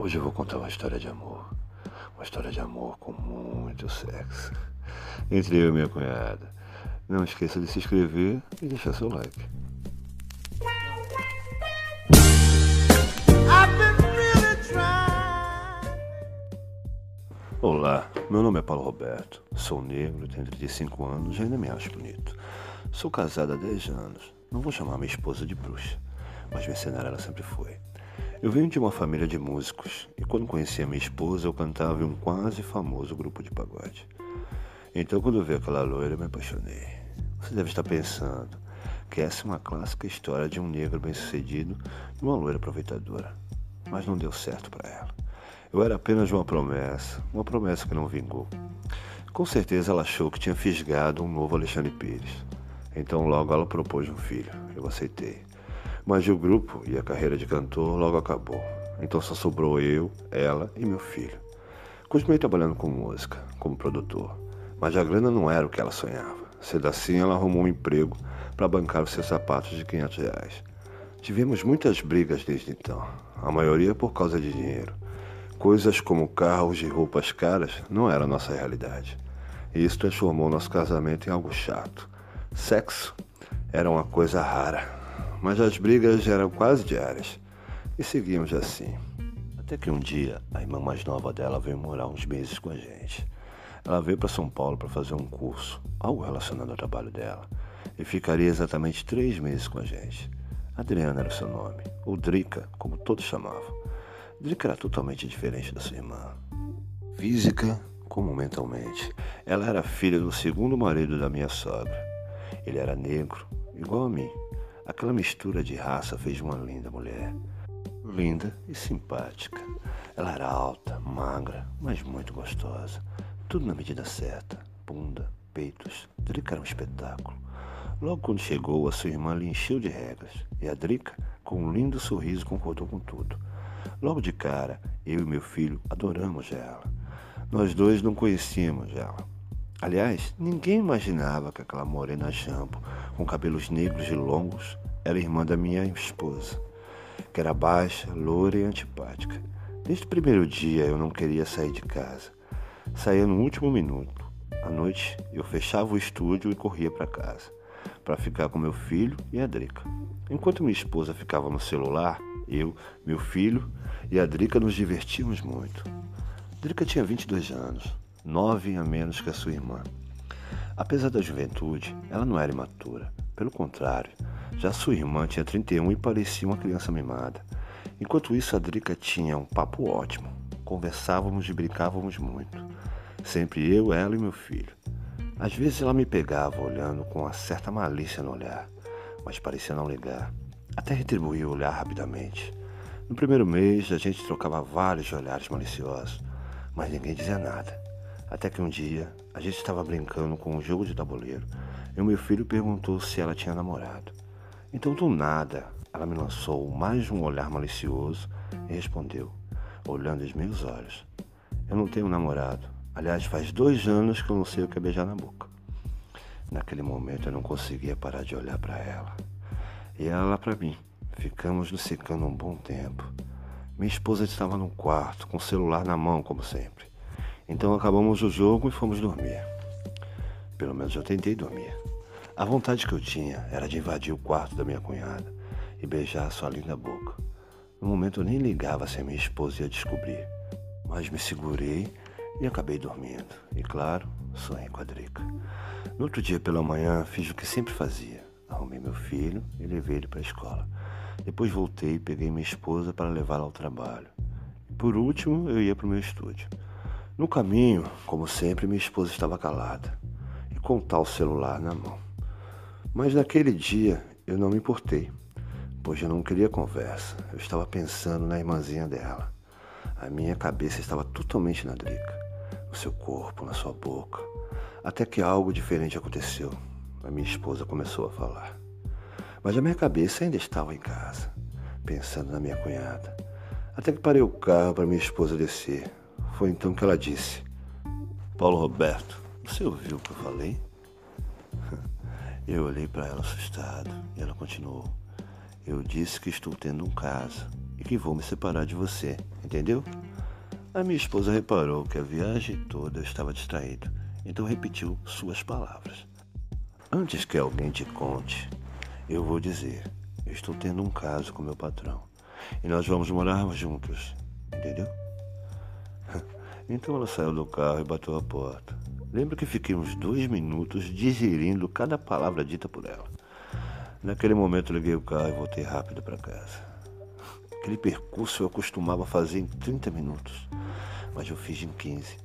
Hoje eu vou contar uma história de amor. Uma história de amor com muito sexo. Entre eu e minha cunhada. Não esqueça de se inscrever e deixar seu like. Olá, meu nome é Paulo Roberto. Sou negro, tenho 35 anos e ainda me acho bonito. Sou casado há 10 anos. Não vou chamar minha esposa de bruxa, mas mercenária ela sempre foi. Eu venho de uma família de músicos e quando conheci a minha esposa eu cantava em um quase famoso grupo de pagode. Então quando eu vi aquela loira eu me apaixonei. Você deve estar pensando que essa é uma clássica história de um negro bem-sucedido e uma loira aproveitadora. Mas não deu certo para ela. Eu era apenas uma promessa, uma promessa que não vingou. Com certeza ela achou que tinha fisgado um novo Alexandre Pires. Então logo ela propôs um filho. Eu aceitei. Mas o grupo e a carreira de cantor logo acabou. Então só sobrou eu, ela e meu filho. Continuei trabalhando com música, como produtor. Mas a grana não era o que ela sonhava. Sendo assim, ela arrumou um emprego para bancar os seus sapatos de 500 reais. Tivemos muitas brigas desde então, a maioria por causa de dinheiro. Coisas como carros e roupas caras não eram nossa realidade. E isso transformou nosso casamento em algo chato. Sexo era uma coisa rara, mas as brigas eram quase diárias. E seguimos assim. Até que um dia a irmã mais nova dela veio morar uns meses com a gente. Ela veio para São Paulo para fazer um curso, algo relacionado ao trabalho dela, e ficaria exatamente três meses com a gente. Adriana era o seu nome, ou Drica, como todos chamavam. Drica era totalmente diferente da sua irmã. Física como mentalmente. Ela era filha do segundo marido da minha sogra. Ele era negro, igual a mim, Aquela mistura de raça fez uma linda mulher. Linda e simpática. Ela era alta, magra, mas muito gostosa. Tudo na medida certa. Bunda, peitos. Drica era um espetáculo. Logo quando chegou, a sua irmã lhe encheu de regras. E a Drica, com um lindo sorriso, concordou com tudo. Logo de cara, eu e meu filho adoramos ela. Nós dois não conhecíamos ela. Aliás, ninguém imaginava que aquela morena jambo, com cabelos negros e longos, era irmã da minha esposa, que era baixa, loura e antipática. Desde o primeiro dia eu não queria sair de casa. Saía no último minuto. À noite eu fechava o estúdio e corria para casa, para ficar com meu filho e a Drica. Enquanto minha esposa ficava no celular, eu, meu filho e a Drica nos divertíamos muito. Drica tinha 22 anos, nove a menos que a sua irmã. Apesar da juventude, ela não era imatura. Pelo contrário, já sua irmã tinha 31 e parecia uma criança mimada. Enquanto isso, a Drica tinha um papo ótimo. Conversávamos e brincávamos muito. Sempre eu, ela e meu filho. Às vezes ela me pegava olhando com uma certa malícia no olhar, mas parecia não ligar. Até retribuía o olhar rapidamente. No primeiro mês, a gente trocava vários olhares maliciosos, mas ninguém dizia nada. Até que um dia, a gente estava brincando com um jogo de tabuleiro e o meu filho perguntou se ela tinha namorado. Então, do nada, ela me lançou mais um olhar malicioso e respondeu, olhando os meus olhos: Eu não tenho namorado. Aliás, faz dois anos que eu não sei o que é beijar na boca. Naquele momento eu não conseguia parar de olhar para ela. E ela para mim. Ficamos nos secando um bom tempo. Minha esposa estava no quarto, com o celular na mão, como sempre. Então acabamos o jogo e fomos dormir. Pelo menos eu tentei dormir. A vontade que eu tinha era de invadir o quarto da minha cunhada e beijar sua linda boca. No momento eu nem ligava se a minha esposa ia descobrir, mas me segurei e acabei dormindo. E claro, sonhei com a Drica. No outro dia pela manhã fiz o que sempre fazia. Arrumei meu filho e levei ele para a escola. Depois voltei e peguei minha esposa para levá-la ao trabalho. Por último, eu ia para o meu estúdio. No caminho, como sempre, minha esposa estava calada e com tal celular na mão. Mas naquele dia eu não me importei, pois eu não queria conversa. Eu estava pensando na irmãzinha dela. A minha cabeça estava totalmente na Drica, no seu corpo, na sua boca. Até que algo diferente aconteceu. A minha esposa começou a falar. Mas a minha cabeça ainda estava em casa, pensando na minha cunhada. Até que parei o carro para minha esposa descer. Foi então que ela disse: Paulo Roberto, você ouviu o que eu falei? Eu olhei para ela assustado e ela continuou: Eu disse que estou tendo um caso e que vou me separar de você, entendeu? A minha esposa reparou que a viagem toda eu estava distraído, então repetiu suas palavras. Antes que alguém te conte, eu vou dizer: eu estou tendo um caso com meu patrão e nós vamos morar juntos, entendeu? Então ela saiu do carro e bateu a porta. Lembro que fiquei uns dois minutos digerindo cada palavra dita por ela. Naquele momento liguei o carro e voltei rápido para casa. Aquele percurso eu costumava fazer em 30 minutos, mas eu fiz em 15.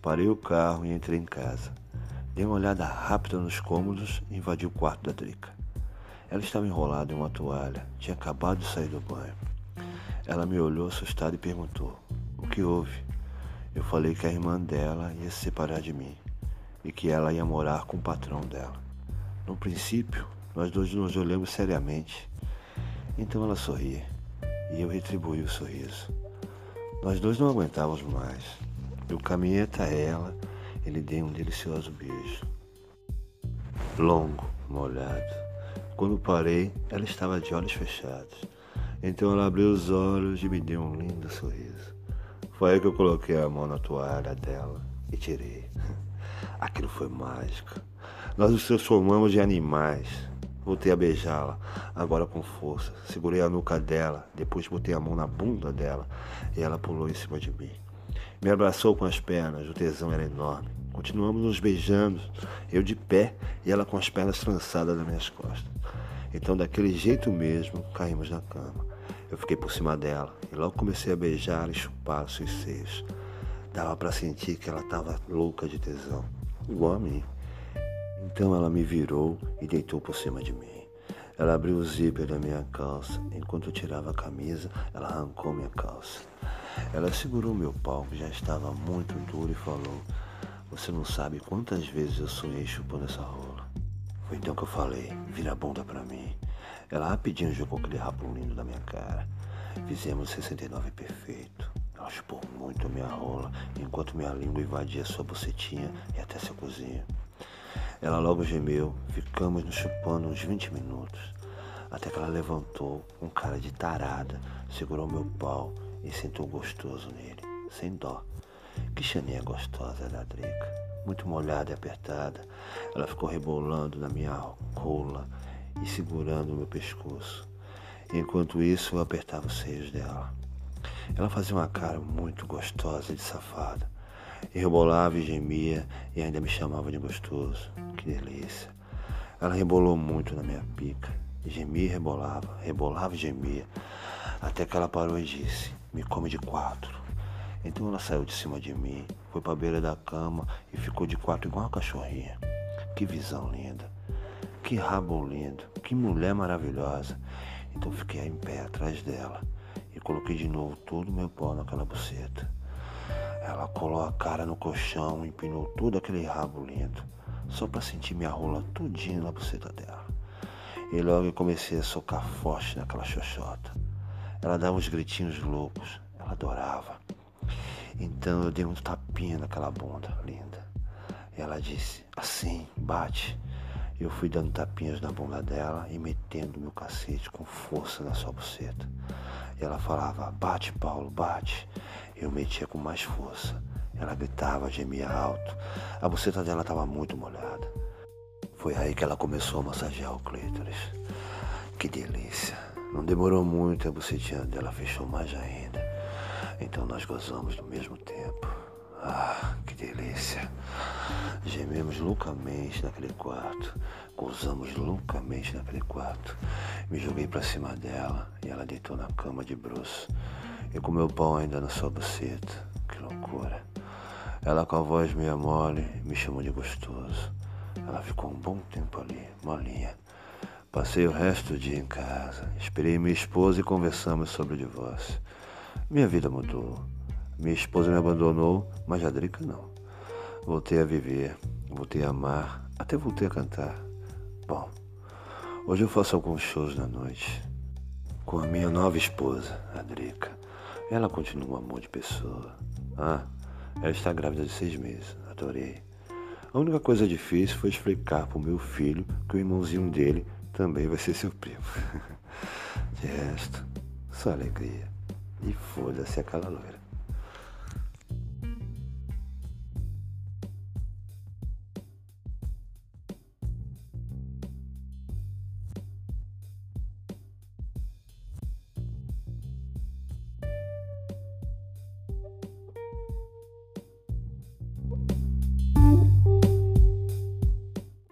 Parei o carro e entrei em casa. Dei uma olhada rápida nos cômodos e invadi o quarto da Drica. Ela estava enrolada em uma toalha, tinha acabado de sair do banho. Ela me olhou assustada e perguntou: O que houve? Eu falei que a irmã dela ia se separar de mim e que ela ia morar com o patrão dela. No princípio, nós dois nos olhamos seriamente. Então ela sorria e eu retribuí o sorriso. Nós dois não aguentávamos mais. Eu caminhei até ela e lhe dei um delicioso beijo. Longo, molhado. Quando parei, ela estava de olhos fechados. Então ela abriu os olhos e me deu um lindo sorriso. Foi aí que eu coloquei a mão na toalha dela e tirei. Aquilo foi mágico. Nós nos transformamos em animais. Voltei a beijá-la, agora com força. Segurei a nuca dela, depois botei a mão na bunda dela e ela pulou em cima de mim. Me abraçou com as pernas, o tesão era enorme. Continuamos nos beijando, eu de pé e ela com as pernas trançadas nas minhas costas. Então, daquele jeito mesmo, caímos na cama. Eu fiquei por cima dela e logo comecei a beijar e chupar seus seios. Dava para sentir que ela estava louca de tesão, igual a mim. Então ela me virou e deitou por cima de mim. Ela abriu o zíper da minha calça. Enquanto eu tirava a camisa, ela arrancou minha calça. Ela segurou meu pau, que já estava muito duro, e falou: Você não sabe quantas vezes eu sonhei chupando essa rola. Foi então que eu falei: Vira a bunda pra mim. Ela rapidinho jogou aquele rabo lindo na minha cara. Fizemos 69 perfeito. Ela chupou muito minha rola, enquanto minha língua invadia sua bucetinha e até seu cozinho. Ela logo gemeu, ficamos nos chupando uns 20 minutos, até que ela levantou, com cara de tarada, segurou meu pau e sentou gostoso nele, sem dó. Que chaninha gostosa da Drica, muito molhada e apertada. Ela ficou rebolando na minha rola e segurando o meu pescoço. Enquanto isso, eu apertava os seios dela. Ela fazia uma cara muito gostosa de safada. E rebolava e gemia e ainda me chamava de gostoso. Que delícia. Ela rebolou muito na minha pica. Gemia e rebolava, rebolava e gemia. Até que ela parou e disse: Me come de quatro. Então ela saiu de cima de mim, foi para a beira da cama e ficou de quatro igual uma cachorrinha. Que visão linda. Que rabo lindo, que mulher maravilhosa. Então fiquei em pé atrás dela e coloquei de novo todo o meu pau naquela buceta. Ela colou a cara no colchão empinou todo aquele rabo lindo, só para sentir minha rola tudinho na buceta dela. E logo eu comecei a socar forte naquela xoxota. Ela dava uns gritinhos loucos, ela adorava. Então eu dei um tapinha naquela bunda linda. E ela disse: Assim, bate. Eu fui dando tapinhas na bunda dela e metendo meu cacete com força na sua buceta. Ela falava, bate Paulo, bate. Eu metia com mais força. Ela gritava, gemia alto. A buceta dela estava muito molhada. Foi aí que ela começou a massagear o clítoris. Que delícia. Não demorou muito, a bucetinha dela fechou mais ainda. Então nós gozamos no mesmo tempo. Ah, que delícia. Gememos loucamente naquele quarto. Gozamos loucamente naquele quarto. Me joguei para cima dela e ela deitou na cama de bruço. E com meu pau ainda na sua buceta. Que loucura. Ela com a voz meio mole me chamou de gostoso. Ela ficou um bom tempo ali, molinha. Passei o resto do dia em casa. Esperei minha esposa e conversamos sobre o divórcio. Minha vida mudou. Minha esposa me abandonou, mas a Drica não. Voltei a viver, voltei a amar, até voltei a cantar. Bom, hoje eu faço alguns shows na noite com a minha nova esposa, a Drica. Ela continua um amor de pessoa. Ah, ela está grávida de seis meses, adorei. A única coisa difícil foi explicar para o meu filho que o irmãozinho dele também vai ser seu primo. De resto, só alegria. E foda-se aquela loira.